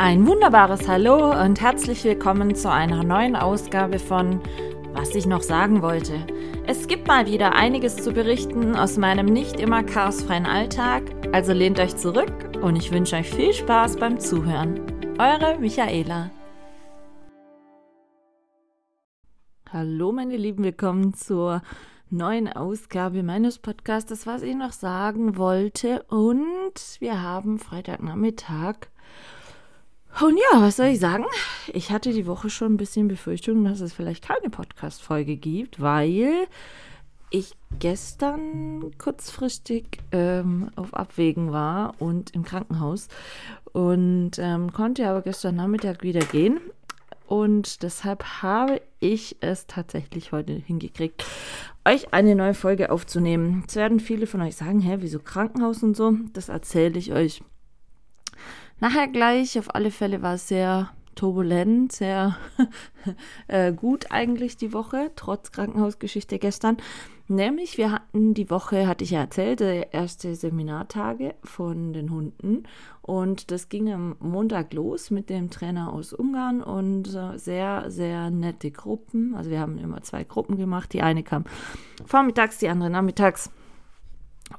Ein wunderbares Hallo und herzlich willkommen zu einer neuen Ausgabe von Was ich noch sagen wollte. Es gibt mal wieder einiges zu berichten aus meinem nicht immer chaosfreien Alltag, also lehnt euch zurück und ich wünsche euch viel Spaß beim Zuhören. Eure Michaela. Hallo meine Lieben, willkommen zur neuen Ausgabe meines Podcasts, was ich noch sagen wollte. Und wir haben Freitagnachmittag und ja, was soll ich sagen? Ich hatte die Woche schon ein bisschen Befürchtung, dass es vielleicht keine Podcast-Folge gibt, weil ich gestern kurzfristig ähm, auf Abwägen war und im Krankenhaus und ähm, konnte aber gestern Nachmittag wieder gehen. Und deshalb habe ich es tatsächlich heute hingekriegt, euch eine neue Folge aufzunehmen. Es werden viele von euch sagen, hä, wieso Krankenhaus und so? Das erzähle ich euch nachher gleich. Auf alle Fälle war es sehr turbulent, sehr äh, gut eigentlich die Woche, trotz Krankenhausgeschichte gestern. Nämlich, wir hatten die Woche, hatte ich ja erzählt, erste Seminartage von den Hunden. Und das ging am Montag los mit dem Trainer aus Ungarn und äh, sehr, sehr nette Gruppen. Also wir haben immer zwei Gruppen gemacht. Die eine kam vormittags, die andere nachmittags.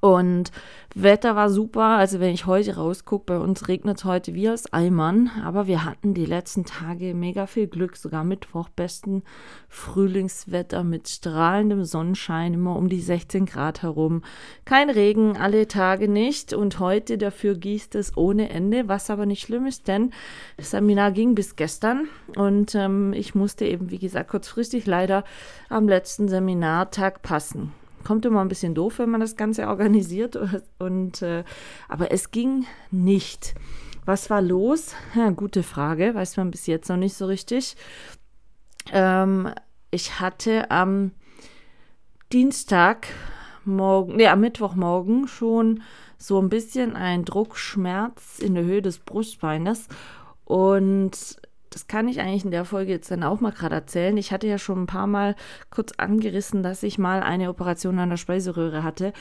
Und Wetter war super. Also wenn ich heute rausgucke, bei uns regnet es heute wie aus Eimern. Aber wir hatten die letzten Tage mega viel Glück. Sogar Mittwoch besten Frühlingswetter mit strahlendem Sonnenschein, immer um die 16 Grad herum. Kein Regen, alle Tage nicht. Und heute dafür gießt es ohne Ende, was aber nicht schlimm ist, denn das Seminar ging bis gestern. Und ähm, ich musste eben, wie gesagt, kurzfristig leider am letzten Seminartag passen kommt immer ein bisschen doof, wenn man das Ganze organisiert. Und, äh, aber es ging nicht. Was war los? Ja, gute Frage, weiß man bis jetzt noch nicht so richtig. Ähm, ich hatte am Dienstag morgen, nee, am Mittwochmorgen schon so ein bisschen einen Druckschmerz in der Höhe des Brustbeines und das kann ich eigentlich in der Folge jetzt dann auch mal gerade erzählen. Ich hatte ja schon ein paar Mal kurz angerissen, dass ich mal eine Operation an der Speiseröhre hatte,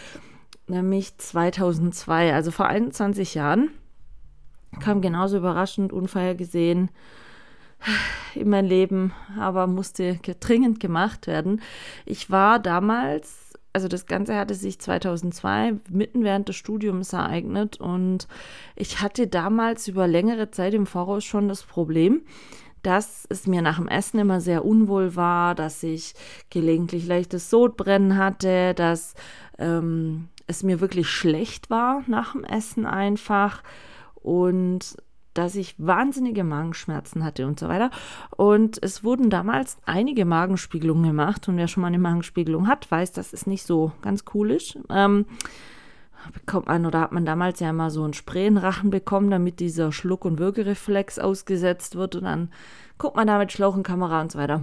nämlich 2002, also vor 21 Jahren. Kam genauso überraschend, unvorhergesehen in mein Leben, aber musste dringend gemacht werden. Ich war damals also das Ganze hatte sich 2002 mitten während des Studiums ereignet und ich hatte damals über längere Zeit im Voraus schon das Problem, dass es mir nach dem Essen immer sehr unwohl war, dass ich gelegentlich leichtes Sodbrennen hatte, dass ähm, es mir wirklich schlecht war nach dem Essen einfach und dass ich wahnsinnige Magenschmerzen hatte und so weiter. Und es wurden damals einige Magenspiegelungen gemacht. Und wer schon mal eine Magenspiegelung hat, weiß, dass es nicht so ganz cool ist. Ähm, bekommt man oder hat man damals ja immer so einen Sprayenrachen bekommen, damit dieser Schluck- und Würgereflex ausgesetzt wird. Und dann guckt man da mit Schlauch und Kamera und so weiter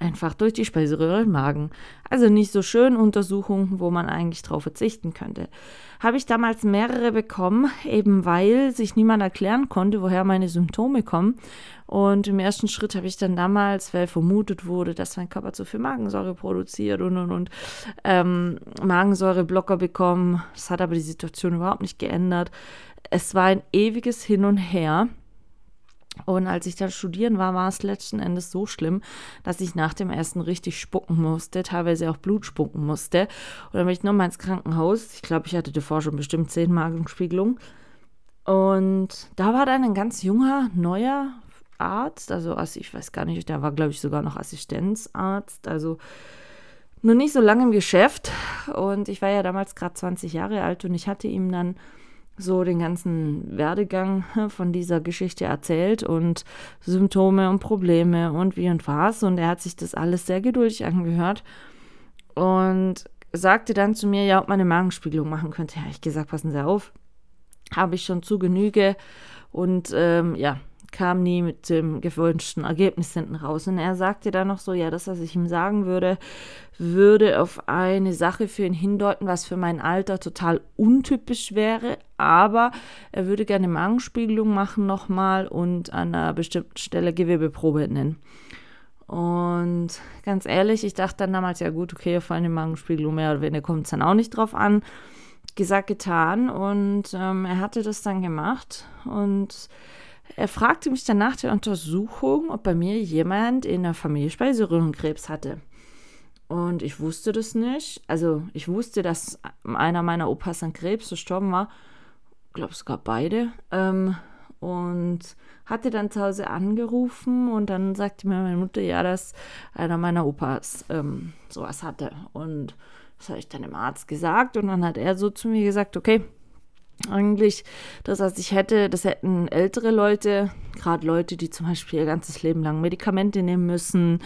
einfach durch die Speiseröhre im Magen. Also nicht so schön Untersuchungen, wo man eigentlich drauf verzichten könnte. Habe ich damals mehrere bekommen, eben weil sich niemand erklären konnte, woher meine Symptome kommen. Und im ersten Schritt habe ich dann damals, weil vermutet wurde, dass mein Körper zu viel Magensäure produziert und und und ähm, Magensäureblocker bekommen. Das hat aber die Situation überhaupt nicht geändert. Es war ein ewiges Hin und Her. Und als ich dann studieren war, war es letzten Endes so schlimm, dass ich nach dem ersten richtig spucken musste, teilweise auch Blut spucken musste. Und dann bin ich nochmal ins Krankenhaus. Ich glaube, ich hatte davor schon bestimmt zehn Magenspiegelungen. Und da war dann ein ganz junger, neuer Arzt, also ich weiß gar nicht, der war, glaube ich, sogar noch Assistenzarzt, also nur nicht so lange im Geschäft. Und ich war ja damals gerade 20 Jahre alt und ich hatte ihm dann so den ganzen Werdegang von dieser Geschichte erzählt und Symptome und Probleme und wie und was. Und er hat sich das alles sehr geduldig angehört und sagte dann zu mir, ja, ob man eine Magenspiegelung machen könnte. Ja, ich gesagt, passen Sie auf, habe ich schon zu Genüge. Und ähm, ja, kam nie mit dem gewünschten Ergebnis hinten raus. Und er sagte dann noch so, ja, das, was ich ihm sagen würde, würde auf eine Sache für ihn hindeuten, was für mein Alter total untypisch wäre, aber er würde gerne Magenspiegelung machen nochmal und an einer bestimmten Stelle Gewebeprobe nennen. Und ganz ehrlich, ich dachte dann damals, ja gut, okay, auf eine Magenspiegelung mehr oder weniger kommt es dann auch nicht drauf an. Gesagt, getan. Und ähm, er hatte das dann gemacht und er fragte mich dann nach der Untersuchung, ob bei mir jemand in der Familie Speiseröhrenkrebs hatte. Und ich wusste das nicht. Also ich wusste, dass einer meiner Opas an Krebs gestorben war. Ich glaube sogar beide. Ähm, und hatte dann zu Hause angerufen und dann sagte mir meine Mutter, ja, dass einer meiner Opas ähm, sowas hatte. Und das habe ich dann dem Arzt gesagt und dann hat er so zu mir gesagt, okay, eigentlich das, was ich hätte, das hätten ältere Leute, gerade Leute, die zum Beispiel ihr ganzes Leben lang Medikamente nehmen müssen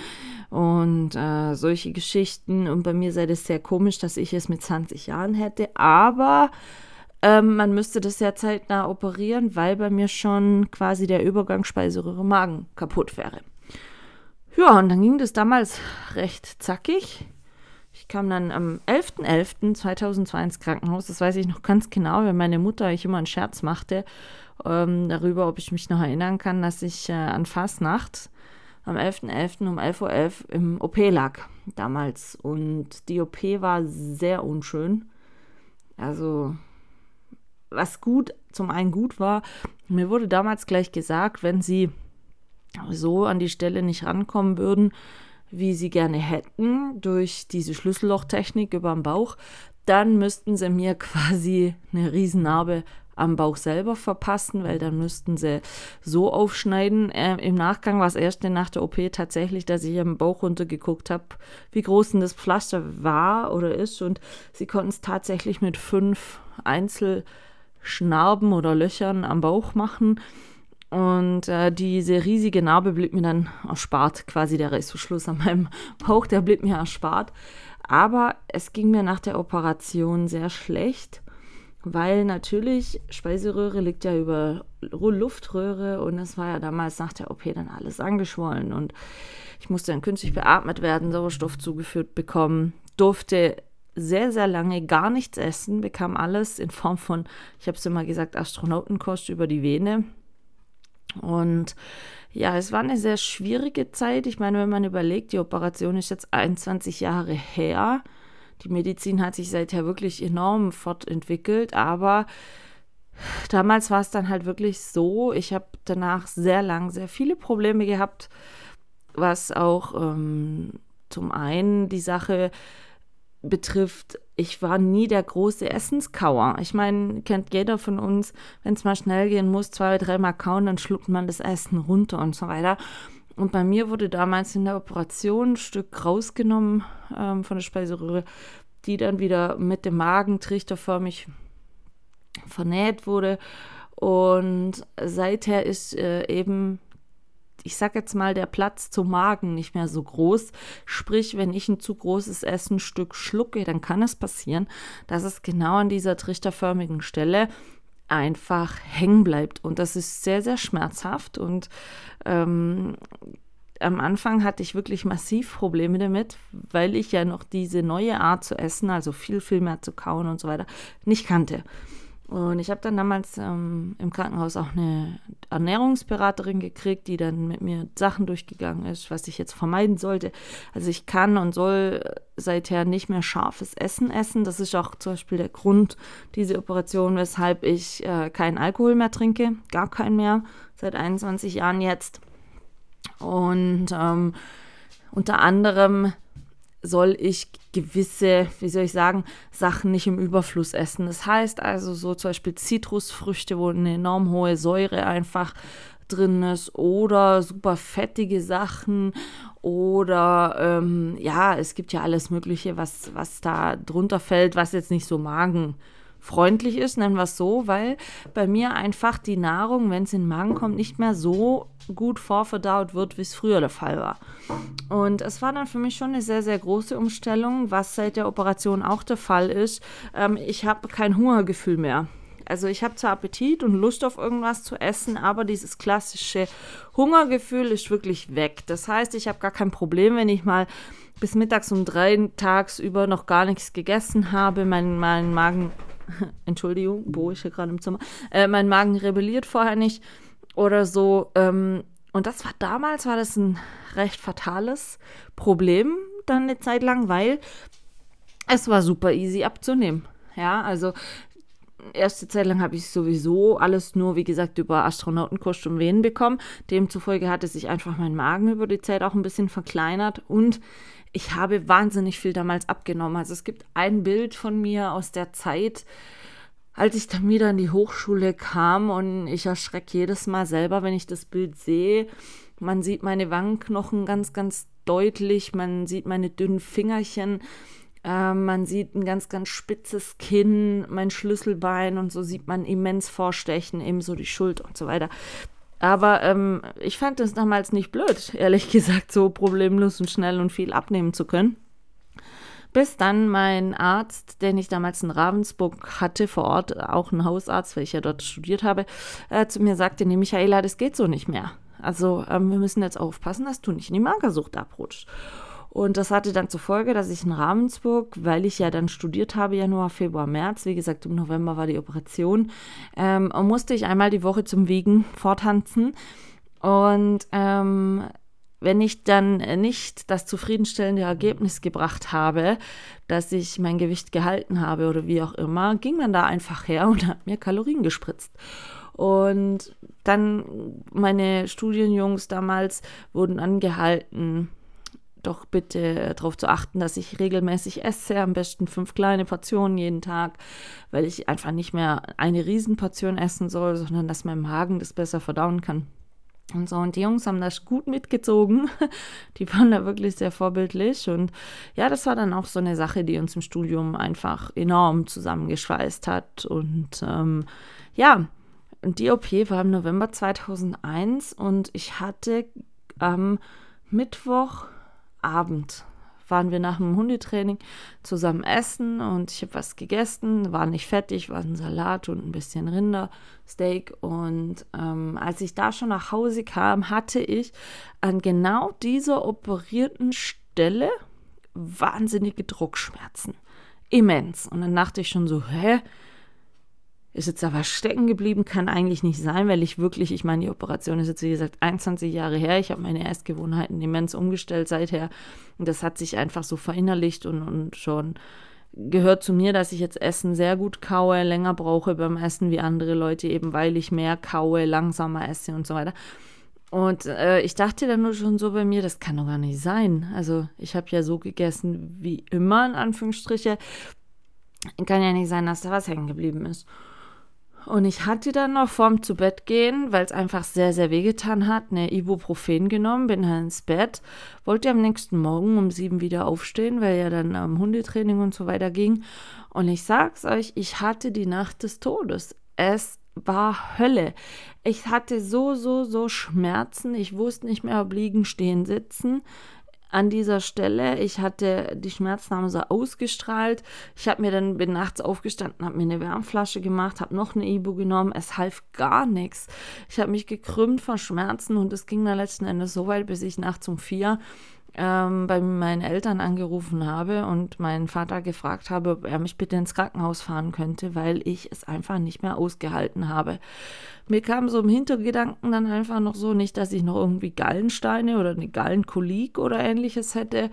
und äh, solche Geschichten. Und bei mir sei das sehr komisch, dass ich es mit 20 Jahren hätte, aber ähm, man müsste das ja zeitnah operieren, weil bei mir schon quasi der Übergang Speiseröhre-Magen kaputt wäre. Ja, und dann ging das damals recht zackig. Ich kam dann am 11.11.2002 ins Krankenhaus. Das weiß ich noch ganz genau, weil meine Mutter ich immer einen Scherz machte ähm, darüber, ob ich mich noch erinnern kann, dass ich äh, an Fastnacht am 11.11. .11. um 11.11 Uhr .11 im OP lag damals. Und die OP war sehr unschön. Also, was gut, zum einen gut war, mir wurde damals gleich gesagt, wenn sie so an die Stelle nicht rankommen würden, wie sie gerne hätten, durch diese Schlüssellochtechnik über den Bauch, dann müssten sie mir quasi eine Riesennarbe am Bauch selber verpassen, weil dann müssten sie so aufschneiden. Äh, Im Nachgang war es erst nach der OP tatsächlich, dass ich am Bauch runtergeguckt habe, wie groß denn das Pflaster war oder ist. Und sie konnten es tatsächlich mit fünf Einzelschnarben oder Löchern am Bauch machen. Und äh, diese riesige Narbe blieb mir dann erspart, quasi der Reißverschluss an meinem Bauch, der blieb mir erspart. Aber es ging mir nach der Operation sehr schlecht, weil natürlich Speiseröhre liegt ja über Luftröhre und es war ja damals nach der OP dann alles angeschwollen. Und ich musste dann künstlich beatmet werden, Sauerstoff zugeführt bekommen, durfte sehr, sehr lange gar nichts essen, bekam alles in Form von, ich habe es immer gesagt, Astronautenkost über die Vene und ja, es war eine sehr schwierige Zeit. Ich meine, wenn man überlegt, die Operation ist jetzt 21 Jahre her. Die Medizin hat sich seither wirklich enorm fortentwickelt, aber damals war es dann halt wirklich so, ich habe danach sehr lang sehr viele Probleme gehabt, was auch ähm, zum einen die Sache betrifft, ich war nie der große Essenskauer. Ich meine, kennt jeder von uns, wenn es mal schnell gehen muss, zwei, dreimal kauen, dann schluckt man das Essen runter und so weiter. Und bei mir wurde damals in der Operation ein Stück rausgenommen ähm, von der Speiseröhre, die dann wieder mit dem Magen trichterförmig vernäht wurde. Und seither ist äh, eben ich sag jetzt mal, der Platz zum Magen nicht mehr so groß. Sprich, wenn ich ein zu großes Essenstück schlucke, dann kann es passieren, dass es genau an dieser trichterförmigen Stelle einfach hängen bleibt. Und das ist sehr, sehr schmerzhaft. Und ähm, am Anfang hatte ich wirklich massiv Probleme damit, weil ich ja noch diese neue Art zu essen, also viel, viel mehr zu kauen und so weiter, nicht kannte. Und ich habe dann damals ähm, im Krankenhaus auch eine Ernährungsberaterin gekriegt, die dann mit mir Sachen durchgegangen ist, was ich jetzt vermeiden sollte. Also ich kann und soll seither nicht mehr scharfes Essen essen. Das ist auch zum Beispiel der Grund dieser Operation, weshalb ich äh, keinen Alkohol mehr trinke, gar keinen mehr, seit 21 Jahren jetzt. Und ähm, unter anderem soll ich gewisse, wie soll ich sagen, Sachen nicht im Überfluss essen. Das heißt also so zum Beispiel Zitrusfrüchte, wo eine enorm hohe Säure einfach drin ist oder super fettige Sachen oder ähm, ja, es gibt ja alles Mögliche, was, was da drunter fällt, was jetzt nicht so Magen freundlich ist, nennen wir es so, weil bei mir einfach die Nahrung, wenn es in den Magen kommt, nicht mehr so gut vorverdaut wird, wie es früher der Fall war. Und es war dann für mich schon eine sehr, sehr große Umstellung, was seit der Operation auch der Fall ist. Ähm, ich habe kein Hungergefühl mehr. Also ich habe zwar Appetit und Lust auf irgendwas zu essen, aber dieses klassische Hungergefühl ist wirklich weg. Das heißt, ich habe gar kein Problem, wenn ich mal bis mittags um drei tagsüber noch gar nichts gegessen habe, mein, mein Magen, Entschuldigung, wo ich hier gerade im Zimmer, äh, mein Magen rebelliert vorher nicht oder so. Ähm, und das war damals, war das ein recht fatales Problem dann eine Zeit lang, weil es war super easy abzunehmen. Ja, also erste Zeit lang habe ich sowieso alles nur, wie gesagt, über Astronautenkost und Venen bekommen. Demzufolge hatte sich einfach mein Magen über die Zeit auch ein bisschen verkleinert und ich habe wahnsinnig viel damals abgenommen. Also es gibt ein Bild von mir aus der Zeit, als ich dann wieder in die Hochschule kam und ich erschrecke jedes Mal selber, wenn ich das Bild sehe. Man sieht meine Wangenknochen ganz, ganz deutlich, man sieht meine dünnen Fingerchen, äh, man sieht ein ganz, ganz spitzes Kinn, mein Schlüsselbein und so sieht man immens vorstechen, ebenso die Schuld und so weiter. Aber ähm, ich fand es damals nicht blöd, ehrlich gesagt, so problemlos und schnell und viel abnehmen zu können. Bis dann mein Arzt, den ich damals in Ravensburg hatte, vor Ort, auch ein Hausarzt, weil ich ja dort studiert habe, äh, zu mir sagte, nee, Michaela, das geht so nicht mehr. Also ähm, wir müssen jetzt aufpassen, dass du nicht in die Magersucht abrutscht. Und das hatte dann zur Folge, dass ich in Ravensburg, weil ich ja dann studiert habe, Januar, Februar, März, wie gesagt, im November war die Operation, ähm, musste ich einmal die Woche zum Wiegen vortanzen. Und ähm, wenn ich dann nicht das zufriedenstellende Ergebnis gebracht habe, dass ich mein Gewicht gehalten habe oder wie auch immer, ging man da einfach her und hat mir Kalorien gespritzt. Und dann meine Studienjungs damals wurden angehalten, doch bitte darauf zu achten, dass ich regelmäßig esse, am besten fünf kleine Portionen jeden Tag, weil ich einfach nicht mehr eine Riesenportion essen soll, sondern dass mein Magen das besser verdauen kann. Und so, und die Jungs haben das gut mitgezogen. Die waren da wirklich sehr vorbildlich. Und ja, das war dann auch so eine Sache, die uns im Studium einfach enorm zusammengeschweißt hat. Und ähm, ja, die OP war im November 2001 und ich hatte am Mittwochabend waren wir nach dem Hundetraining zusammen essen und ich habe was gegessen, war nicht fettig, war ein Salat und ein bisschen Rindersteak. Und ähm, als ich da schon nach Hause kam, hatte ich an genau dieser operierten Stelle wahnsinnige Druckschmerzen. Immens. Und dann dachte ich schon so, hä? Ist jetzt aber stecken geblieben, kann eigentlich nicht sein, weil ich wirklich, ich meine, die Operation ist jetzt wie gesagt 21 Jahre her. Ich habe meine Essgewohnheiten immens umgestellt seither. Und das hat sich einfach so verinnerlicht und, und schon gehört zu mir, dass ich jetzt Essen sehr gut kaue, länger brauche beim Essen wie andere Leute, eben weil ich mehr kaue, langsamer esse und so weiter. Und äh, ich dachte dann nur schon so bei mir, das kann doch gar nicht sein. Also ich habe ja so gegessen wie immer, in Anführungsstriche. Kann ja nicht sein, dass da was hängen geblieben ist. Und ich hatte dann noch vorm zu Bett gehen, weil es einfach sehr, sehr wehgetan hat, eine Ibuprofen genommen, bin dann ins Bett, wollte am nächsten Morgen um sieben wieder aufstehen, weil ja dann ähm, Hundetraining und so weiter ging. Und ich sag's euch, ich hatte die Nacht des Todes. Es war Hölle. Ich hatte so, so, so Schmerzen. Ich wusste nicht mehr, ob liegen, stehen, sitzen an dieser Stelle. Ich hatte die Schmerzen haben so ausgestrahlt. Ich habe mir dann bin nachts aufgestanden, habe mir eine Wärmflasche gemacht, habe noch eine Ibu genommen. Es half gar nichts. Ich habe mich gekrümmt vor Schmerzen und es ging dann letzten Endes so weit, bis ich nachts um vier ähm, bei meinen Eltern angerufen habe und meinen Vater gefragt habe, ob er mich bitte ins Krankenhaus fahren könnte, weil ich es einfach nicht mehr ausgehalten habe. Mir kam so im Hintergedanken dann einfach noch so, nicht, dass ich noch irgendwie Gallensteine oder eine Gallenkolik oder ähnliches hätte.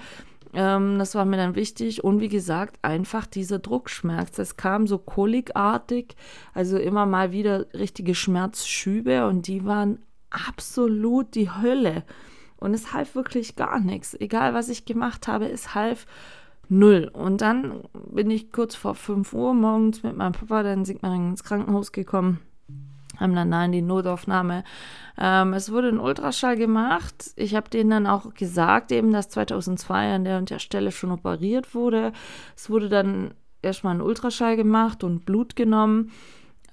Ähm, das war mir dann wichtig. Und wie gesagt, einfach dieser Druckschmerz. Es kam so kolikartig, also immer mal wieder richtige Schmerzschübe und die waren absolut die Hölle. Und es half wirklich gar nichts. Egal, was ich gemacht habe, es half null. Und dann bin ich kurz vor 5 Uhr morgens mit meinem Papa dann Sigmaringen ins Krankenhaus gekommen, haben dann da in die Notaufnahme. Ähm, es wurde ein Ultraschall gemacht. Ich habe denen dann auch gesagt, eben, dass 2002 an der und der Stelle schon operiert wurde. Es wurde dann erstmal ein Ultraschall gemacht und Blut genommen.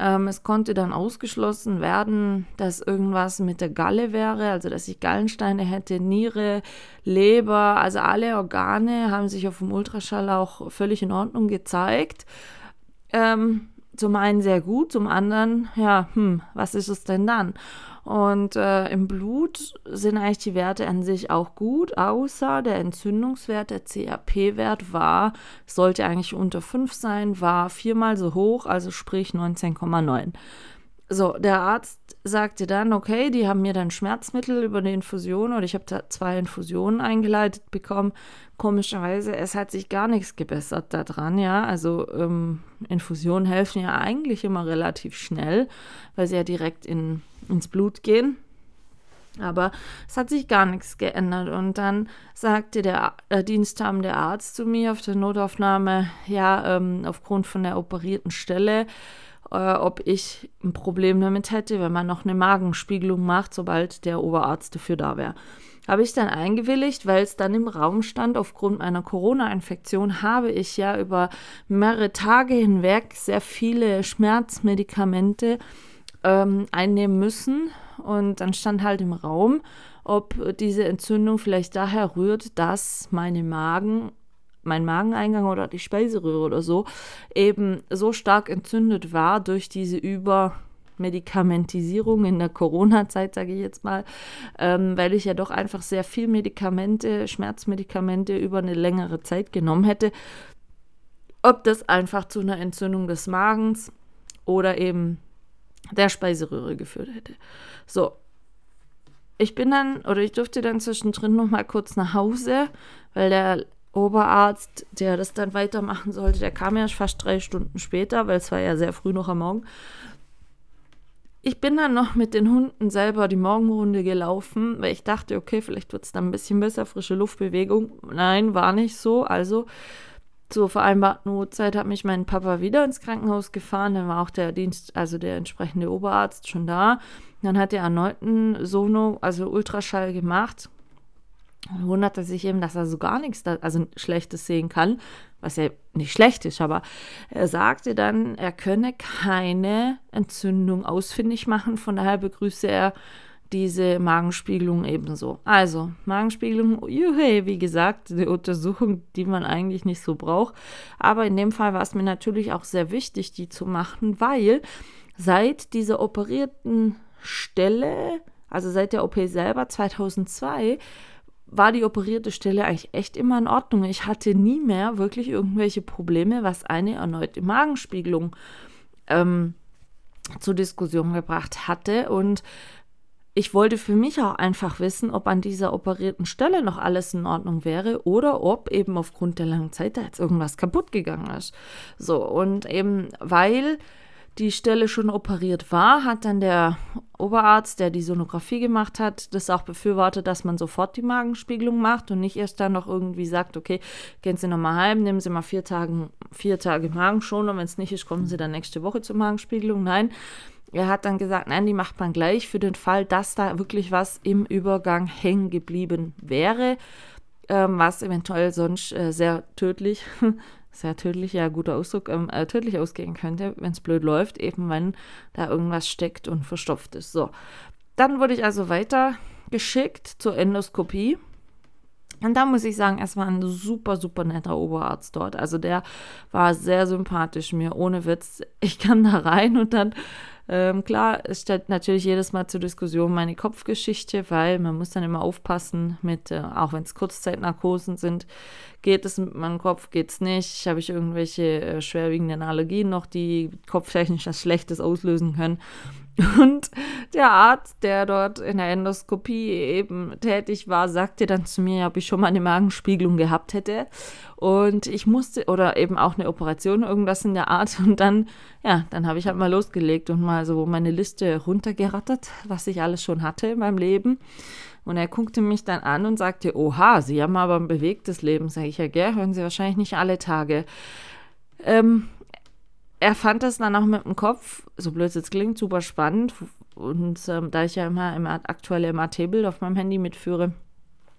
Ähm, es konnte dann ausgeschlossen werden, dass irgendwas mit der Galle wäre, also dass ich Gallensteine hätte, Niere, Leber, also alle Organe haben sich auf dem Ultraschall auch völlig in Ordnung gezeigt. Ähm, zum einen sehr gut, zum anderen, ja, hm, was ist es denn dann? Und äh, im Blut sind eigentlich die Werte an sich auch gut, außer der Entzündungswert, der CRP-Wert war, sollte eigentlich unter 5 sein, war viermal so hoch, also sprich 19,9. So, der Arzt sagte dann, okay, die haben mir dann Schmerzmittel über eine Infusion oder ich habe da zwei Infusionen eingeleitet bekommen. Komischerweise, es hat sich gar nichts gebessert daran, ja. Also ähm, Infusionen helfen ja eigentlich immer relativ schnell, weil sie ja direkt in, ins Blut gehen. Aber es hat sich gar nichts geändert. Und dann sagte der äh, diensthabende Arzt zu mir auf der Notaufnahme, ja, ähm, aufgrund von der operierten Stelle, äh, ob ich ein Problem damit hätte, wenn man noch eine Magenspiegelung macht, sobald der Oberarzt dafür da wäre. Habe ich dann eingewilligt, weil es dann im Raum stand, aufgrund meiner Corona-Infektion habe ich ja über mehrere Tage hinweg sehr viele Schmerzmedikamente ähm, einnehmen müssen. Und dann stand halt im Raum, ob diese Entzündung vielleicht daher rührt, dass meine Magen mein Mageneingang oder die Speiseröhre oder so eben so stark entzündet war durch diese Übermedikamentisierung in der Corona-Zeit, sage ich jetzt mal, ähm, weil ich ja doch einfach sehr viel Medikamente, Schmerzmedikamente über eine längere Zeit genommen hätte, ob das einfach zu einer Entzündung des Magens oder eben der Speiseröhre geführt hätte. So. Ich bin dann, oder ich durfte dann zwischendrin noch mal kurz nach Hause, weil der Oberarzt, der das dann weitermachen sollte, der kam ja fast drei Stunden später, weil es war ja sehr früh noch am Morgen. Ich bin dann noch mit den Hunden selber die Morgenrunde gelaufen, weil ich dachte, okay, vielleicht wird es dann ein bisschen besser, frische Luftbewegung. Nein, war nicht so. Also zur vereinbarten Uhrzeit hat mich mein Papa wieder ins Krankenhaus gefahren. Dann war auch der Dienst, also der entsprechende Oberarzt schon da. Dann hat er erneuten Sono, also Ultraschall gemacht wunderte sich eben, dass er so gar nichts, da, also Schlechtes sehen kann, was ja nicht schlecht ist, aber er sagte dann, er könne keine Entzündung ausfindig machen, von daher begrüße er diese Magenspiegelung ebenso. Also, Magenspiegelung, juhe, wie gesagt, eine Untersuchung, die man eigentlich nicht so braucht. Aber in dem Fall war es mir natürlich auch sehr wichtig, die zu machen, weil seit dieser operierten Stelle, also seit der OP selber 2002, war die operierte Stelle eigentlich echt immer in Ordnung. Ich hatte nie mehr wirklich irgendwelche Probleme, was eine erneute Magenspiegelung ähm, zur Diskussion gebracht hatte. Und ich wollte für mich auch einfach wissen, ob an dieser operierten Stelle noch alles in Ordnung wäre oder ob eben aufgrund der langen Zeit da jetzt irgendwas kaputt gegangen ist. So, und eben weil die Stelle schon operiert war, hat dann der Oberarzt, der die Sonographie gemacht hat, das auch befürwortet, dass man sofort die Magenspiegelung macht und nicht erst dann noch irgendwie sagt, okay, gehen Sie nochmal heim, nehmen Sie mal vier Tage, vier Tage Magen schon und wenn es nicht ist, kommen Sie dann nächste Woche zur Magenspiegelung. Nein, er hat dann gesagt, nein, die macht man gleich für den Fall, dass da wirklich was im Übergang hängen geblieben wäre, ähm, was eventuell sonst äh, sehr tödlich sehr tödlich, ja, guter Ausdruck, ähm, äh, tödlich ausgehen könnte, wenn es blöd läuft, eben wenn da irgendwas steckt und verstopft ist. So, dann wurde ich also weiter geschickt zur Endoskopie. Und da muss ich sagen, es war ein super, super netter Oberarzt dort. Also der war sehr sympathisch mir, ohne Witz. Ich kam da rein und dann ähm, klar, es stellt natürlich jedes Mal zur Diskussion meine Kopfgeschichte, weil man muss dann immer aufpassen mit, äh, auch wenn es Kurzzeitnarkosen sind, geht es mit meinem Kopf, geht es nicht, habe ich irgendwelche äh, schwerwiegenden Allergien noch, die kopftechnisch was Schlechtes auslösen können. Und der Arzt, der dort in der Endoskopie eben tätig war, sagte dann zu mir, ob ich schon mal eine Magenspiegelung gehabt hätte. Und ich musste, oder eben auch eine Operation, irgendwas in der Art. Und dann, ja, dann habe ich halt mal losgelegt und mal so meine Liste runtergerattert, was ich alles schon hatte in meinem Leben. Und er guckte mich dann an und sagte, oha, Sie haben aber ein bewegtes Leben. Sag ich, ja, gell, hören Sie wahrscheinlich nicht alle Tage. Ähm, er fand das dann auch mit dem Kopf, so blöd es jetzt klingt, super spannend. Und ähm, da ich ja immer, immer aktuelle MAT-Bild auf meinem Handy mitführe,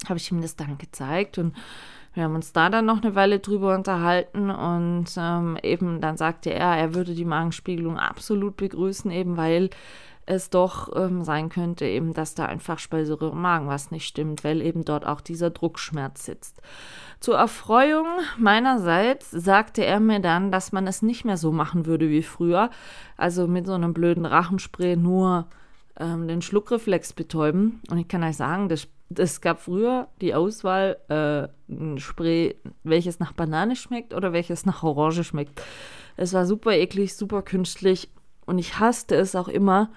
habe ich ihm das dann gezeigt und wir haben uns da dann noch eine Weile drüber unterhalten und ähm, eben dann sagte er, er würde die Magenspiegelung absolut begrüßen, eben weil es doch ähm, sein könnte, eben, dass da einfach Speiseröhre im Magen was nicht stimmt, weil eben dort auch dieser Druckschmerz sitzt. Zur Erfreuung meinerseits sagte er mir dann, dass man es nicht mehr so machen würde wie früher, also mit so einem blöden Rachenspray nur ähm, den Schluckreflex betäuben. Und ich kann euch sagen, das, das gab früher die Auswahl, äh, ein Spray, welches nach Banane schmeckt oder welches nach Orange schmeckt. Es war super eklig, super künstlich Und ich hasste es auch immer,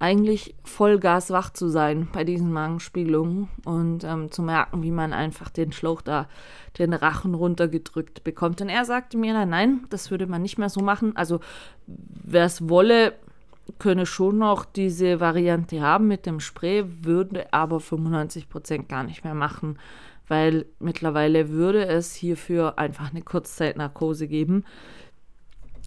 eigentlich Vollgas wach zu sein bei diesen Magenspiegelungen und ähm, zu merken, wie man einfach den Schlauch da, den Rachen runtergedrückt bekommt. Und er sagte mir, nein, nein, das würde man nicht mehr so machen. Also wer es wolle, könne schon noch diese Variante haben mit dem Spray, würde aber 95% gar nicht mehr machen, weil mittlerweile würde es hierfür einfach eine Kurzzeitnarkose geben.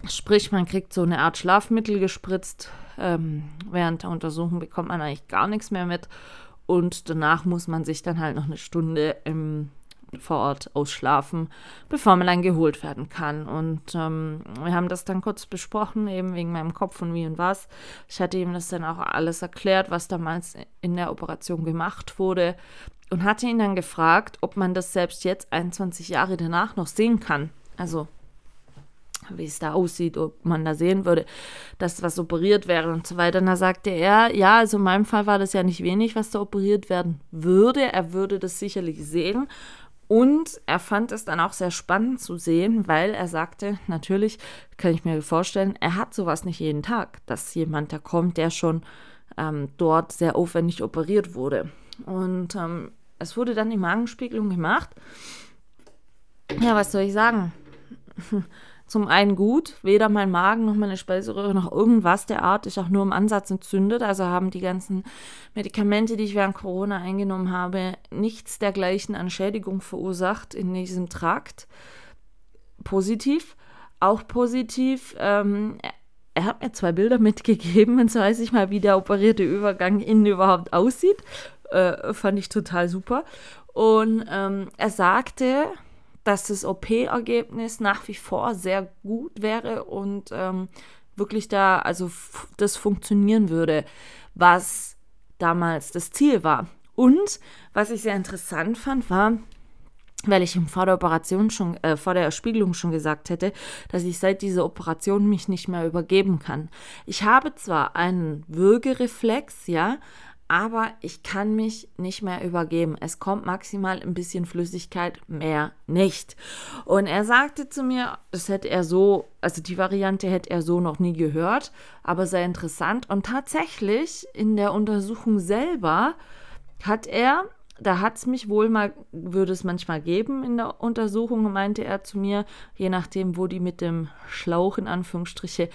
Sprich, man kriegt so eine Art Schlafmittel gespritzt. Ähm, während der Untersuchung bekommt man eigentlich gar nichts mehr mit. Und danach muss man sich dann halt noch eine Stunde im, vor Ort ausschlafen, bevor man dann geholt werden kann. Und ähm, wir haben das dann kurz besprochen, eben wegen meinem Kopf und wie und was. Ich hatte ihm das dann auch alles erklärt, was damals in der Operation gemacht wurde. Und hatte ihn dann gefragt, ob man das selbst jetzt 21 Jahre danach noch sehen kann. Also wie es da aussieht, ob man da sehen würde, dass was operiert wäre und so weiter. Und da sagte er, ja, also in meinem Fall war das ja nicht wenig, was da operiert werden würde. Er würde das sicherlich sehen. Und er fand es dann auch sehr spannend zu sehen, weil er sagte, natürlich kann ich mir vorstellen, er hat sowas nicht jeden Tag, dass jemand da kommt, der schon ähm, dort sehr aufwendig operiert wurde. Und ähm, es wurde dann die Magenspiegelung gemacht. Ja, was soll ich sagen? zum einen gut, weder mein Magen noch meine Speiseröhre noch irgendwas der Art ist auch nur im Ansatz entzündet. Also haben die ganzen Medikamente, die ich während Corona eingenommen habe, nichts dergleichen an Schädigung verursacht in diesem Trakt. Positiv. Auch positiv, ähm, er hat mir zwei Bilder mitgegeben, und so weiß ich mal, wie der operierte Übergang innen überhaupt aussieht. Äh, fand ich total super. Und ähm, er sagte, dass das OP-Ergebnis nach wie vor sehr gut wäre und ähm, wirklich da, also das funktionieren würde, was damals das Ziel war. Und was ich sehr interessant fand, war, weil ich ihm vor der Operation schon, äh, vor der Erspiegelung schon gesagt hätte, dass ich seit dieser Operation mich nicht mehr übergeben kann. Ich habe zwar einen Würgereflex, ja, aber ich kann mich nicht mehr übergeben. Es kommt maximal ein bisschen Flüssigkeit, mehr nicht. Und er sagte zu mir, das hätte er so, also die Variante hätte er so noch nie gehört, aber sehr interessant. Und tatsächlich in der Untersuchung selber hat er, da hat es mich wohl mal, würde es manchmal geben in der Untersuchung, meinte er zu mir, je nachdem, wo die mit dem Schlauch in Anführungsstriche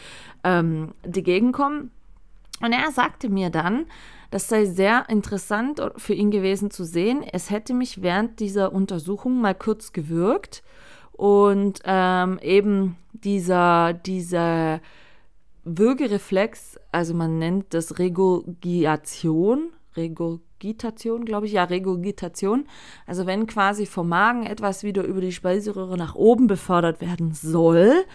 ähm, die Gegend kommen. Und er sagte mir dann, das sei sehr interessant für ihn gewesen zu sehen. Es hätte mich während dieser Untersuchung mal kurz gewürgt und ähm, eben dieser, dieser Würgereflex, also man nennt das Regurgitation, Regurgitation, glaube ich, ja, Regurgitation. Also wenn quasi vom Magen etwas wieder über die Speiseröhre nach oben befördert werden soll,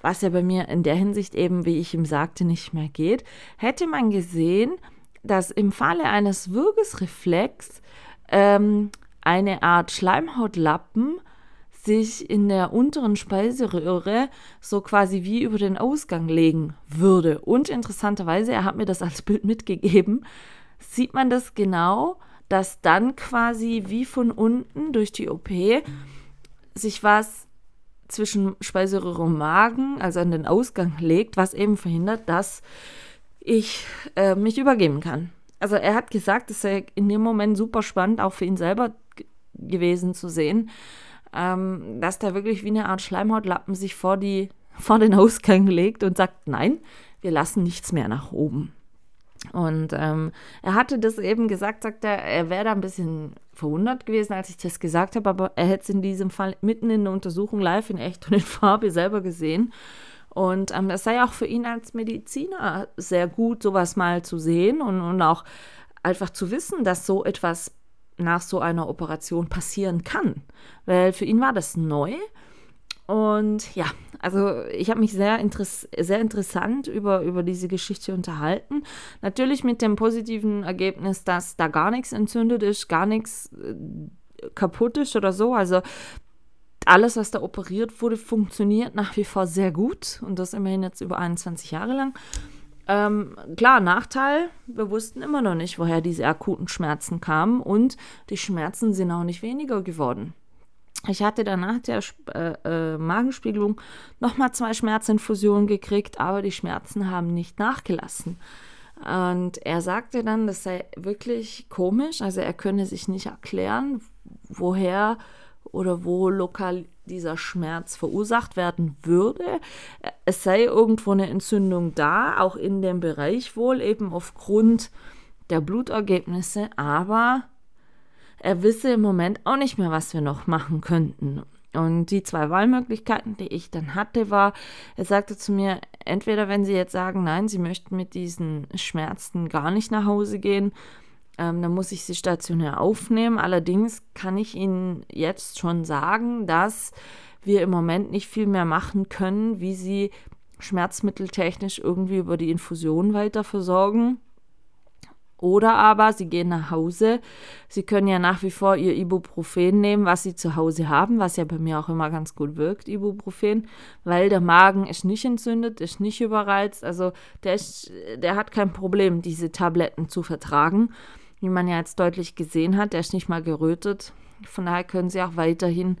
was ja bei mir in der Hinsicht eben, wie ich ihm sagte, nicht mehr geht, hätte man gesehen, dass im Falle eines Würgesreflex ähm, eine Art Schleimhautlappen sich in der unteren Speiseröhre so quasi wie über den Ausgang legen würde. Und interessanterweise, er hat mir das als Bild mitgegeben, sieht man das genau, dass dann quasi wie von unten durch die OP sich was zwischen Speiseröhre und Magen, also an den Ausgang legt, was eben verhindert, dass ich äh, mich übergeben kann. Also er hat gesagt, es sei in dem Moment super spannend, auch für ihn selber gewesen zu sehen, ähm, dass da wirklich wie eine Art Schleimhautlappen sich vor, die, vor den Ausgang legt und sagt, nein, wir lassen nichts mehr nach oben. Und ähm, er hatte das eben gesagt, sagt er, er wäre da ein bisschen verwundert gewesen, als ich das gesagt habe, aber er hätte es in diesem Fall mitten in der Untersuchung live in echt und in Farbe selber gesehen. Und ähm, das sei auch für ihn als Mediziner sehr gut, sowas mal zu sehen und, und auch einfach zu wissen, dass so etwas nach so einer Operation passieren kann. Weil für ihn war das neu. Und ja, also ich habe mich sehr, interess sehr interessant über, über diese Geschichte unterhalten. Natürlich mit dem positiven Ergebnis, dass da gar nichts entzündet ist, gar nichts äh, kaputt ist oder so. Also alles, was da operiert wurde, funktioniert nach wie vor sehr gut und das immerhin jetzt über 21 Jahre lang. Ähm, klar, Nachteil, wir wussten immer noch nicht, woher diese akuten Schmerzen kamen und die Schmerzen sind auch nicht weniger geworden. Ich hatte danach der äh, äh, Magenspiegelung nochmal zwei Schmerzinfusionen gekriegt, aber die Schmerzen haben nicht nachgelassen. Und er sagte dann, das sei wirklich komisch, also er könne sich nicht erklären, woher oder wo lokal dieser Schmerz verursacht werden würde. Es sei irgendwo eine Entzündung da, auch in dem Bereich wohl, eben aufgrund der Blutergebnisse, aber er wisse im Moment auch nicht mehr, was wir noch machen könnten. Und die zwei Wahlmöglichkeiten, die ich dann hatte, war, er sagte zu mir, entweder wenn Sie jetzt sagen, nein, Sie möchten mit diesen Schmerzen gar nicht nach Hause gehen, ähm, dann muss ich Sie stationär aufnehmen. Allerdings kann ich Ihnen jetzt schon sagen, dass wir im Moment nicht viel mehr machen können, wie Sie schmerzmitteltechnisch irgendwie über die Infusion weiter versorgen. Oder aber sie gehen nach Hause. Sie können ja nach wie vor ihr Ibuprofen nehmen, was sie zu Hause haben, was ja bei mir auch immer ganz gut wirkt, Ibuprofen, weil der Magen ist nicht entzündet, ist nicht überreizt. Also der, ist, der hat kein Problem, diese Tabletten zu vertragen. Wie man ja jetzt deutlich gesehen hat, der ist nicht mal gerötet. Von daher können sie auch weiterhin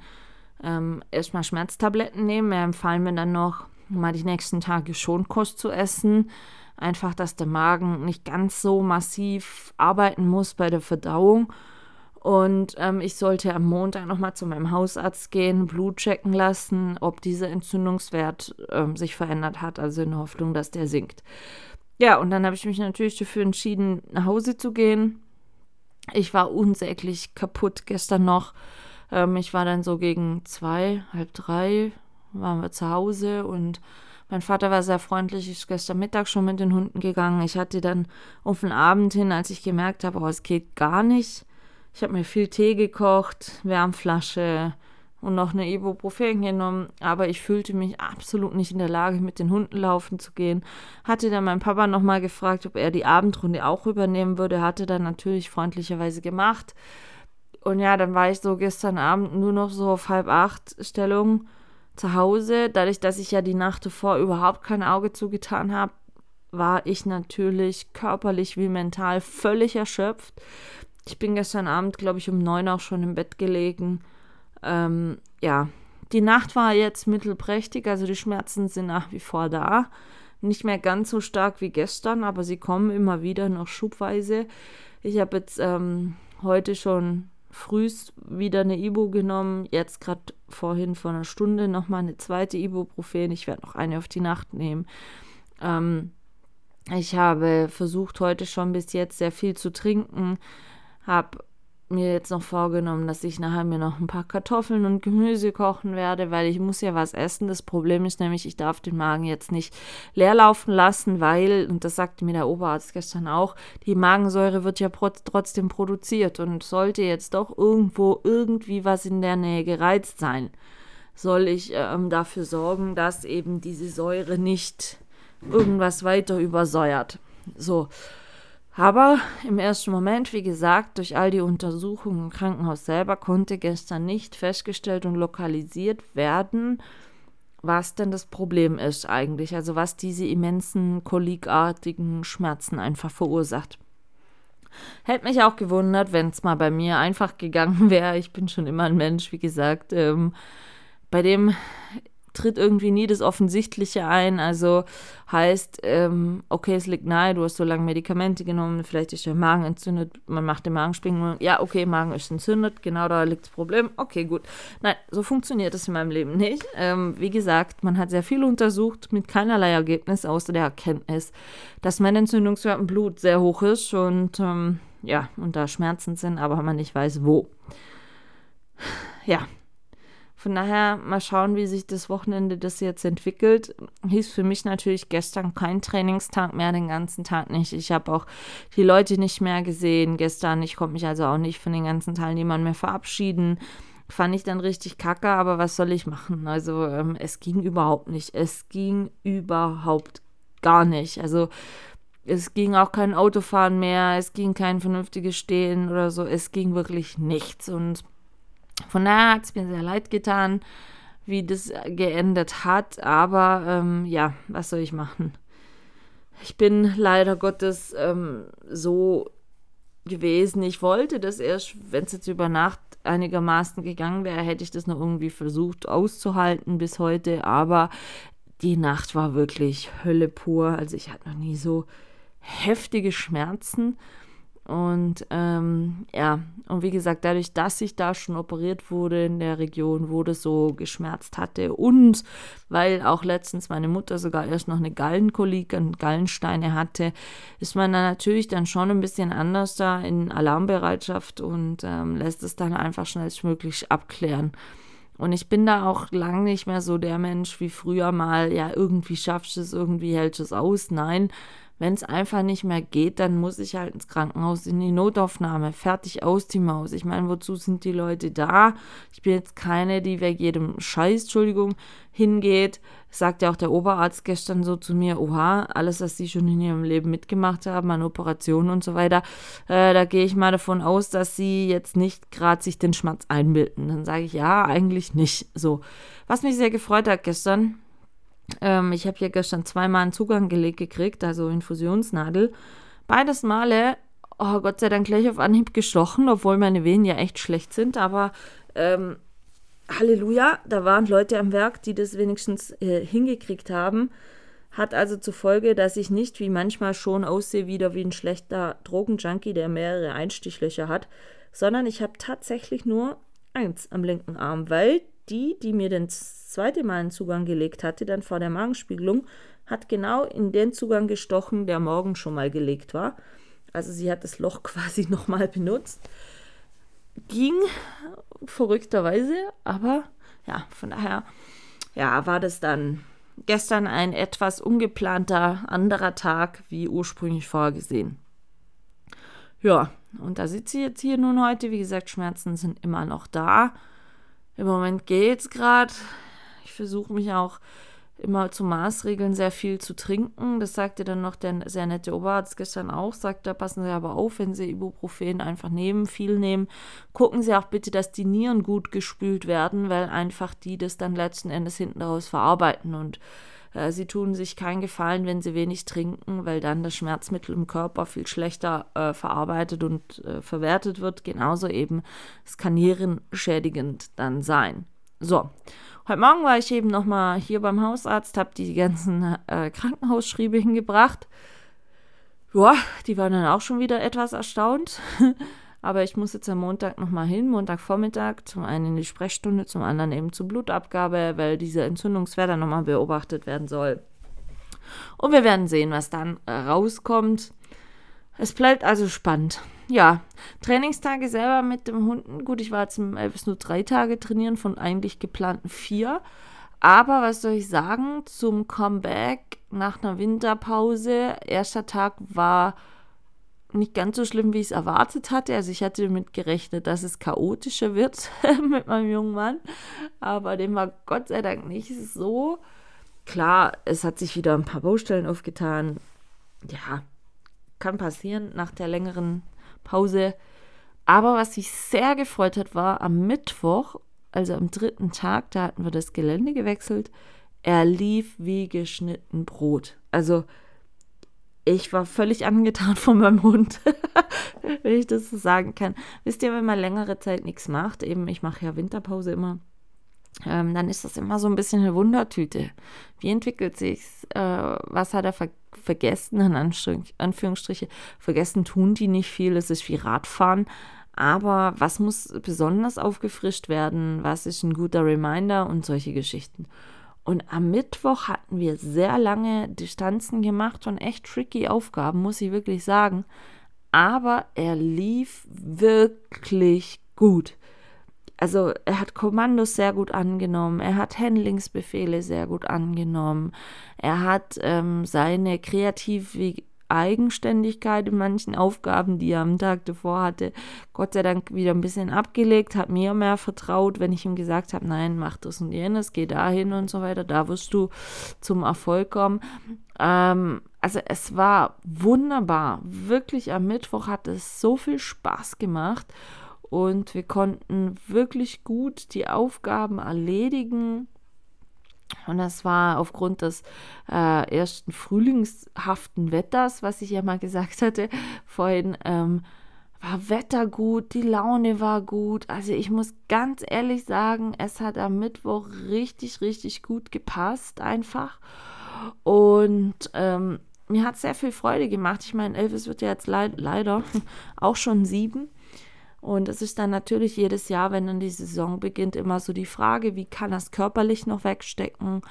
ähm, erstmal Schmerztabletten nehmen. Wir empfahlen mir dann noch, mal die nächsten Tage Schonkost zu essen Einfach, dass der Magen nicht ganz so massiv arbeiten muss bei der Verdauung. Und ähm, ich sollte am Montag nochmal zu meinem Hausarzt gehen, Blut checken lassen, ob dieser Entzündungswert ähm, sich verändert hat, also in der Hoffnung, dass der sinkt. Ja, und dann habe ich mich natürlich dafür entschieden, nach Hause zu gehen. Ich war unsäglich kaputt gestern noch. Ähm, ich war dann so gegen zwei, halb drei, waren wir zu Hause und mein Vater war sehr freundlich, ist gestern Mittag schon mit den Hunden gegangen. Ich hatte dann auf den Abend hin, als ich gemerkt habe, oh, es geht gar nicht. Ich habe mir viel Tee gekocht, Wärmflasche und noch eine Ibuprofen genommen, aber ich fühlte mich absolut nicht in der Lage, mit den Hunden laufen zu gehen. Hatte dann mein Papa nochmal gefragt, ob er die Abendrunde auch übernehmen würde. Hatte dann natürlich freundlicherweise gemacht. Und ja, dann war ich so gestern Abend nur noch so auf halb acht Stellung zu Hause, dadurch, dass ich ja die Nacht zuvor überhaupt kein Auge zugetan habe, war ich natürlich körperlich wie mental völlig erschöpft. Ich bin gestern Abend, glaube ich, um neun auch schon im Bett gelegen. Ähm, ja, die Nacht war jetzt mittelprächtig, also die Schmerzen sind nach wie vor da. Nicht mehr ganz so stark wie gestern, aber sie kommen immer wieder noch schubweise. Ich habe jetzt ähm, heute schon frühst wieder eine Ibu genommen, jetzt gerade vorhin vor einer Stunde nochmal eine zweite Ibuprofen. Ich werde noch eine auf die Nacht nehmen. Ähm, ich habe versucht, heute schon bis jetzt sehr viel zu trinken, habe mir jetzt noch vorgenommen, dass ich nachher mir noch ein paar Kartoffeln und Gemüse kochen werde, weil ich muss ja was essen. Das Problem ist nämlich, ich darf den Magen jetzt nicht leer laufen lassen, weil, und das sagte mir der Oberarzt gestern auch, die Magensäure wird ja trotzdem produziert und sollte jetzt doch irgendwo irgendwie was in der Nähe gereizt sein, soll ich ähm, dafür sorgen, dass eben diese Säure nicht irgendwas weiter übersäuert. So. Aber im ersten Moment, wie gesagt, durch all die Untersuchungen im Krankenhaus selber konnte gestern nicht festgestellt und lokalisiert werden, was denn das Problem ist eigentlich, also was diese immensen kolikartigen Schmerzen einfach verursacht. Hätte mich auch gewundert, wenn es mal bei mir einfach gegangen wäre. Ich bin schon immer ein Mensch, wie gesagt, ähm, bei dem tritt irgendwie nie das Offensichtliche ein. Also heißt, ähm, okay, es liegt nahe, du hast so lange Medikamente genommen, vielleicht ist der Magen entzündet, man macht den Magenspiegelung, ja, okay, Magen ist entzündet, genau da liegt das Problem, okay, gut. Nein, so funktioniert das in meinem Leben nicht. Ähm, wie gesagt, man hat sehr viel untersucht mit keinerlei Ergebnis, außer der Erkenntnis, dass mein Entzündungswert im Blut sehr hoch ist und ähm, ja, und da Schmerzen sind, aber man nicht weiß, wo. Ja, von daher mal schauen, wie sich das Wochenende das jetzt entwickelt. Hieß für mich natürlich gestern kein Trainingstag mehr, den ganzen Tag nicht. Ich habe auch die Leute nicht mehr gesehen gestern. Ich konnte mich also auch nicht von den ganzen Teilnehmern mehr verabschieden. Fand ich dann richtig kacke, aber was soll ich machen? Also ähm, es ging überhaupt nicht. Es ging überhaupt gar nicht. Also es ging auch kein Autofahren mehr, es ging kein vernünftiges Stehen oder so. Es ging wirklich nichts. Und von daher hat es mir sehr leid getan, wie das geendet hat. Aber ähm, ja, was soll ich machen? Ich bin leider Gottes ähm, so gewesen. Ich wollte das erst, wenn es jetzt über Nacht einigermaßen gegangen wäre, hätte ich das noch irgendwie versucht auszuhalten bis heute. Aber die Nacht war wirklich Hölle pur. Also ich hatte noch nie so heftige Schmerzen. Und ähm, ja, und wie gesagt, dadurch, dass ich da schon operiert wurde in der Region, wo das so geschmerzt hatte und weil auch letztens meine Mutter sogar erst noch eine Gallenkolik und Gallensteine hatte, ist man dann natürlich dann schon ein bisschen anders da in Alarmbereitschaft und ähm, lässt es dann einfach schnellstmöglich abklären. Und ich bin da auch lang nicht mehr so der Mensch wie früher mal, ja, irgendwie schaffst du es, irgendwie hältst du es aus. Nein, wenn es einfach nicht mehr geht, dann muss ich halt ins Krankenhaus, in die Notaufnahme, fertig aus die Maus. Ich meine, wozu sind die Leute da? Ich bin jetzt keine, die wegen jedem Scheiß, Entschuldigung, hingeht. Sagt ja auch der Oberarzt gestern so zu mir, oha, alles, was sie schon in ihrem Leben mitgemacht haben, an Operationen und so weiter, äh, da gehe ich mal davon aus, dass sie jetzt nicht gerade sich den Schmerz einbilden. Dann sage ich, ja, eigentlich nicht. So. Was mich sehr gefreut hat gestern, ähm, ich habe hier gestern zweimal einen Zugang gelegt gekriegt, also Infusionsnadel. Beides Male, oh Gott sei Dank gleich auf Anhieb gestochen, obwohl meine Venen ja echt schlecht sind, aber ähm, Halleluja, da waren Leute am Werk, die das wenigstens äh, hingekriegt haben. Hat also zur Folge, dass ich nicht wie manchmal schon aussehe wieder wie ein schlechter Drogenjunkie, der mehrere Einstichlöcher hat, sondern ich habe tatsächlich nur eins am linken Arm, weil die, die mir den zweite Mal einen Zugang gelegt hatte, dann vor der Magenspiegelung, hat genau in den Zugang gestochen, der morgen schon mal gelegt war. Also sie hat das Loch quasi nochmal benutzt. Ging verrückterweise, aber ja, von daher, ja, war das dann gestern ein etwas ungeplanter anderer Tag, wie ursprünglich vorgesehen. Ja, und da sitze ich jetzt hier nun heute. Wie gesagt, Schmerzen sind immer noch da. Im Moment geht es gerade. Ich versuche mich auch immer zu Maßregeln sehr viel zu trinken. Das sagte dann noch der sehr nette Oberarzt gestern auch. Sagt, da passen Sie aber auf, wenn Sie Ibuprofen einfach nehmen, viel nehmen. Gucken Sie auch bitte, dass die Nieren gut gespült werden, weil einfach die das dann letzten Endes hinten raus verarbeiten und sie tun sich keinen Gefallen, wenn sie wenig trinken, weil dann das Schmerzmittel im Körper viel schlechter äh, verarbeitet und äh, verwertet wird. Genauso eben es kann nierenschädigend dann sein. So, heute Morgen war ich eben nochmal hier beim Hausarzt, habe die ganzen äh, Krankenhausschriebe hingebracht. Ja, die waren dann auch schon wieder etwas erstaunt. Aber ich muss jetzt am Montag nochmal hin, Montagvormittag, zum einen in die Sprechstunde, zum anderen eben zur Blutabgabe, weil diese Entzündungswerte nochmal beobachtet werden soll. Und wir werden sehen, was dann rauskommt. Es bleibt also spannend. Ja, Trainingstage selber mit dem Hunden. Gut, ich war im Elvis nur drei Tage trainieren von eigentlich geplanten vier. Aber was soll ich sagen? Zum Comeback nach einer Winterpause, erster Tag war nicht ganz so schlimm, wie ich es erwartet hatte. Also ich hatte damit gerechnet, dass es chaotischer wird mit meinem jungen Mann. Aber dem war Gott sei Dank nicht so. Klar, es hat sich wieder ein paar Baustellen aufgetan. Ja, kann passieren nach der längeren Pause. Aber was mich sehr gefreut hat, war am Mittwoch, also am dritten Tag, da hatten wir das Gelände gewechselt. Er lief wie geschnitten Brot. Also ich war völlig angetan von meinem Hund, wenn ich das so sagen kann. Wisst ihr, wenn man längere Zeit nichts macht, eben ich mache ja Winterpause immer, ähm, dann ist das immer so ein bisschen eine Wundertüte. Wie entwickelt sich's? Äh, was hat er ver vergessen? In Anführungsstriche, vergessen tun die nicht viel. Es ist wie Radfahren. Aber was muss besonders aufgefrischt werden? Was ist ein guter Reminder und solche Geschichten? Und am Mittwoch hatten wir sehr lange Distanzen gemacht und echt tricky Aufgaben, muss ich wirklich sagen. Aber er lief wirklich gut. Also er hat Kommandos sehr gut angenommen, er hat Handlingsbefehle sehr gut angenommen, er hat ähm, seine kreative Eigenständigkeit in manchen Aufgaben, die er am Tag davor hatte, Gott sei Dank wieder ein bisschen abgelegt, hat mir mehr vertraut, wenn ich ihm gesagt habe, nein, mach das und jenes, geh dahin und so weiter, da wirst du zum Erfolg kommen. Ähm, also es war wunderbar, wirklich am Mittwoch hat es so viel Spaß gemacht und wir konnten wirklich gut die Aufgaben erledigen und das war aufgrund des äh, ersten frühlingshaften Wetters, was ich ja mal gesagt hatte vorhin, ähm, war Wetter gut, die Laune war gut. Also ich muss ganz ehrlich sagen, es hat am Mittwoch richtig, richtig gut gepasst einfach. Und ähm, mir hat sehr viel Freude gemacht. Ich meine, Elvis wird ja jetzt leid leider auch schon sieben. Und es ist dann natürlich jedes Jahr, wenn dann die Saison beginnt, immer so die Frage, wie kann das körperlich noch wegstecken?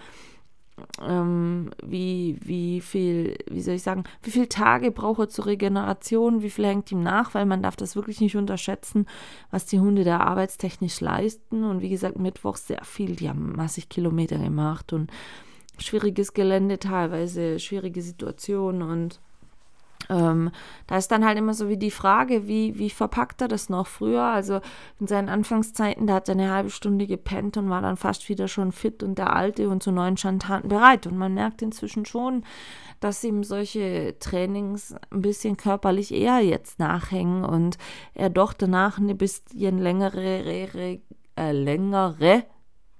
ähm, wie, wie viel, wie soll ich sagen, wie viele Tage braucht er zur Regeneration, wie viel hängt ihm nach, weil man darf das wirklich nicht unterschätzen, was die Hunde da arbeitstechnisch leisten. Und wie gesagt, Mittwoch sehr viel, die haben massig Kilometer gemacht und schwieriges Gelände teilweise, schwierige Situationen und ähm, da ist dann halt immer so wie die Frage, wie, wie verpackt er das noch früher? Also in seinen Anfangszeiten, da hat er eine halbe Stunde gepennt und war dann fast wieder schon fit und der Alte und zu neuen Schandtaten bereit. Und man merkt inzwischen schon, dass ihm solche Trainings ein bisschen körperlich eher jetzt nachhängen und er doch danach eine bisschen längere, re, äh, längere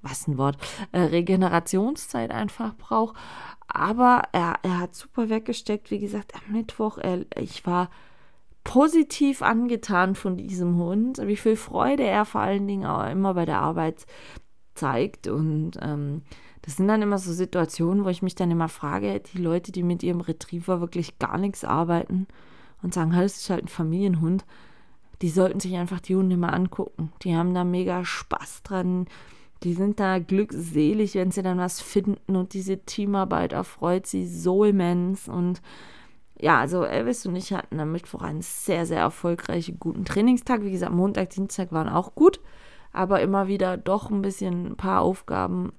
was ein Wort, äh, Regenerationszeit einfach braucht. Aber er, er hat super weggesteckt. Wie gesagt, am Mittwoch, er, ich war positiv angetan von diesem Hund, wie viel Freude er vor allen Dingen auch immer bei der Arbeit zeigt. Und ähm, das sind dann immer so Situationen, wo ich mich dann immer frage, die Leute, die mit ihrem Retriever wirklich gar nichts arbeiten und sagen, hey, das ist halt ein Familienhund, die sollten sich einfach die Hunde mal angucken. Die haben da mega Spaß dran die sind da glückselig, wenn sie dann was finden und diese Teamarbeit erfreut sie so immens und ja, also Elvis und ich hatten am Mittwoch einen sehr, sehr erfolgreichen, guten Trainingstag. Wie gesagt, Montag, Dienstag waren auch gut, aber immer wieder doch ein bisschen ein paar Aufgaben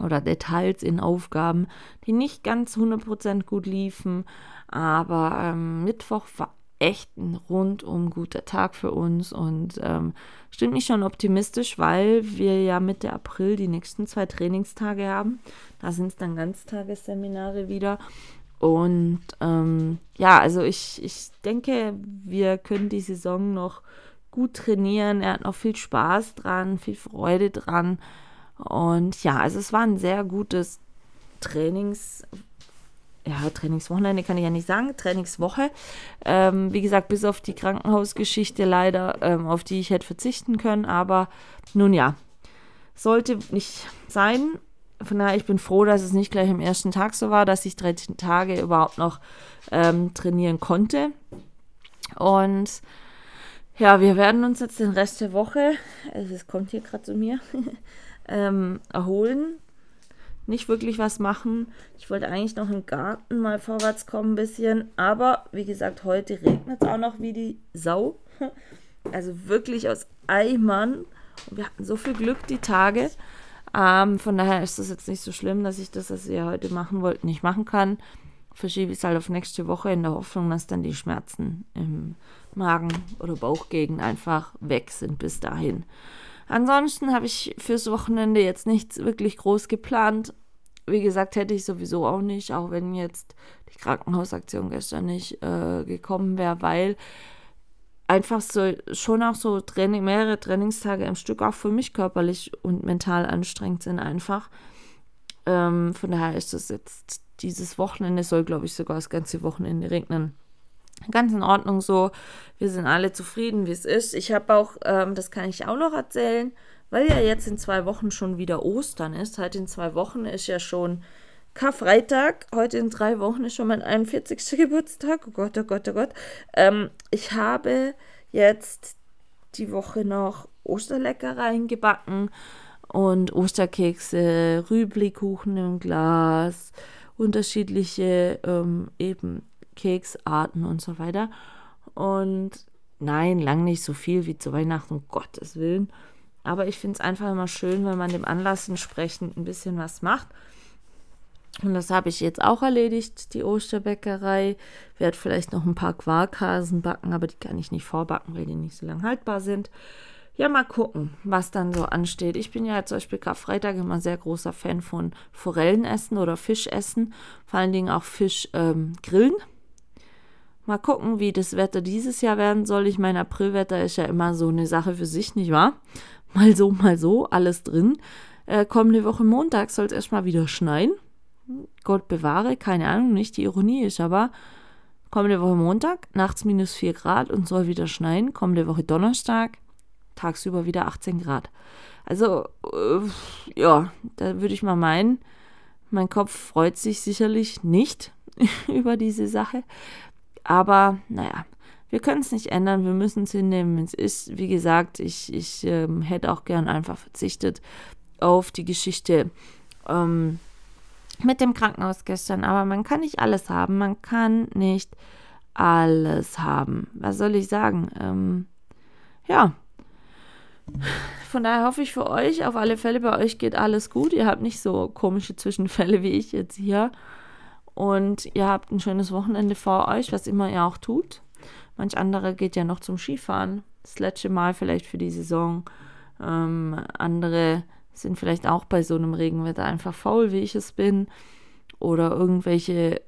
oder Details in Aufgaben, die nicht ganz 100% gut liefen. Aber ähm, Mittwoch war echt ein rundum guter Tag für uns und ähm, stimmt mich schon optimistisch, weil wir ja Mitte April die nächsten zwei Trainingstage haben. Da sind es dann Ganztagesseminare wieder. Und ähm, ja, also ich, ich denke, wir können die Saison noch gut trainieren. Er hat noch viel Spaß dran, viel Freude dran. Und ja, also es war ein sehr gutes Trainings, ja, Trainingswochenende kann ich ja nicht sagen, Trainingswoche. Ähm, wie gesagt, bis auf die Krankenhausgeschichte leider, ähm, auf die ich hätte verzichten können. Aber nun ja, sollte nicht sein. Von daher, ich bin froh, dass es nicht gleich am ersten Tag so war, dass ich 13 Tage überhaupt noch ähm, trainieren konnte. Und ja, wir werden uns jetzt den Rest der Woche, also es kommt hier gerade zu mir, ähm, erholen nicht wirklich was machen. Ich wollte eigentlich noch im Garten mal vorwärts kommen ein bisschen. Aber wie gesagt, heute regnet es auch noch wie die Sau. Also wirklich aus Eimern. Und wir hatten so viel Glück die Tage. Ähm, von daher ist das jetzt nicht so schlimm, dass ich das, was wir heute machen wollten, nicht machen kann. Verschiebe ich es halt auf nächste Woche in der Hoffnung, dass dann die Schmerzen im Magen- oder Bauchgegend einfach weg sind bis dahin. Ansonsten habe ich fürs Wochenende jetzt nichts wirklich groß geplant. Wie gesagt, hätte ich sowieso auch nicht, auch wenn jetzt die Krankenhausaktion gestern nicht äh, gekommen wäre, weil einfach so schon auch so Training, mehrere Trainingstage im Stück auch für mich körperlich und mental anstrengend sind einfach. Ähm, von daher ist das jetzt dieses Wochenende soll, glaube ich, sogar das ganze Wochenende regnen ganz in Ordnung so. Wir sind alle zufrieden, wie es ist. Ich habe auch, ähm, das kann ich auch noch erzählen, weil ja jetzt in zwei Wochen schon wieder Ostern ist. Heute in zwei Wochen ist ja schon Karfreitag. Heute in drei Wochen ist schon mein 41. Geburtstag. Oh Gott, oh Gott, oh Gott. Ähm, ich habe jetzt die Woche noch Osterleckereien gebacken und Osterkekse, Rüblikuchen im Glas, unterschiedliche ähm, eben Keksarten und so weiter. Und nein, lang nicht so viel wie zu Weihnachten, um Gottes Willen. Aber ich finde es einfach immer schön, wenn man dem Anlass entsprechend ein bisschen was macht. Und das habe ich jetzt auch erledigt, die Osterbäckerei. Werde vielleicht noch ein paar Quarkhasen backen, aber die kann ich nicht vorbacken, weil die nicht so lang haltbar sind. Ja, mal gucken, was dann so ansteht. Ich bin ja zum Beispiel Karfreitag immer sehr großer Fan von Forellenessen oder Fischessen. Vor allen Dingen auch Fisch ähm, grillen. Mal gucken, wie das Wetter dieses Jahr werden soll. Ich meine, Aprilwetter ist ja immer so eine Sache für sich, nicht wahr? Mal so, mal so, alles drin. Äh, kommende Woche Montag soll es erstmal wieder schneien. Gott bewahre, keine Ahnung, nicht die Ironie ist, aber Kommende Woche Montag, nachts minus 4 Grad und soll wieder schneien. Kommende Woche Donnerstag, tagsüber wieder 18 Grad. Also, äh, ja, da würde ich mal meinen, mein Kopf freut sich sicherlich nicht über diese Sache. Aber naja, wir können es nicht ändern, wir müssen es hinnehmen, es ist. Wie gesagt, ich, ich ähm, hätte auch gern einfach verzichtet auf die Geschichte ähm, mit dem Krankenhaus gestern. Aber man kann nicht alles haben, man kann nicht alles haben. Was soll ich sagen? Ähm, ja, von daher hoffe ich für euch, auf alle Fälle, bei euch geht alles gut. Ihr habt nicht so komische Zwischenfälle wie ich jetzt hier. Und ihr habt ein schönes Wochenende vor euch, was immer ihr auch tut. Manch andere geht ja noch zum Skifahren. Das letzte Mal vielleicht für die Saison. Ähm, andere sind vielleicht auch bei so einem Regenwetter einfach faul, wie ich es bin. Oder irgendwelche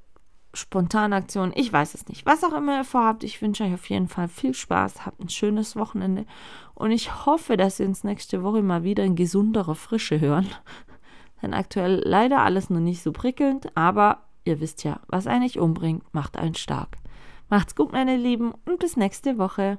Spontanaktionen. Ich weiß es nicht. Was auch immer ihr vorhabt, ich wünsche euch auf jeden Fall viel Spaß. Habt ein schönes Wochenende. Und ich hoffe, dass wir uns nächste Woche mal wieder in gesunderer Frische hören. Denn aktuell leider alles noch nicht so prickelnd. Aber ihr wisst ja, was einen nicht umbringt, macht einen stark. Macht's gut, meine Lieben, und bis nächste Woche.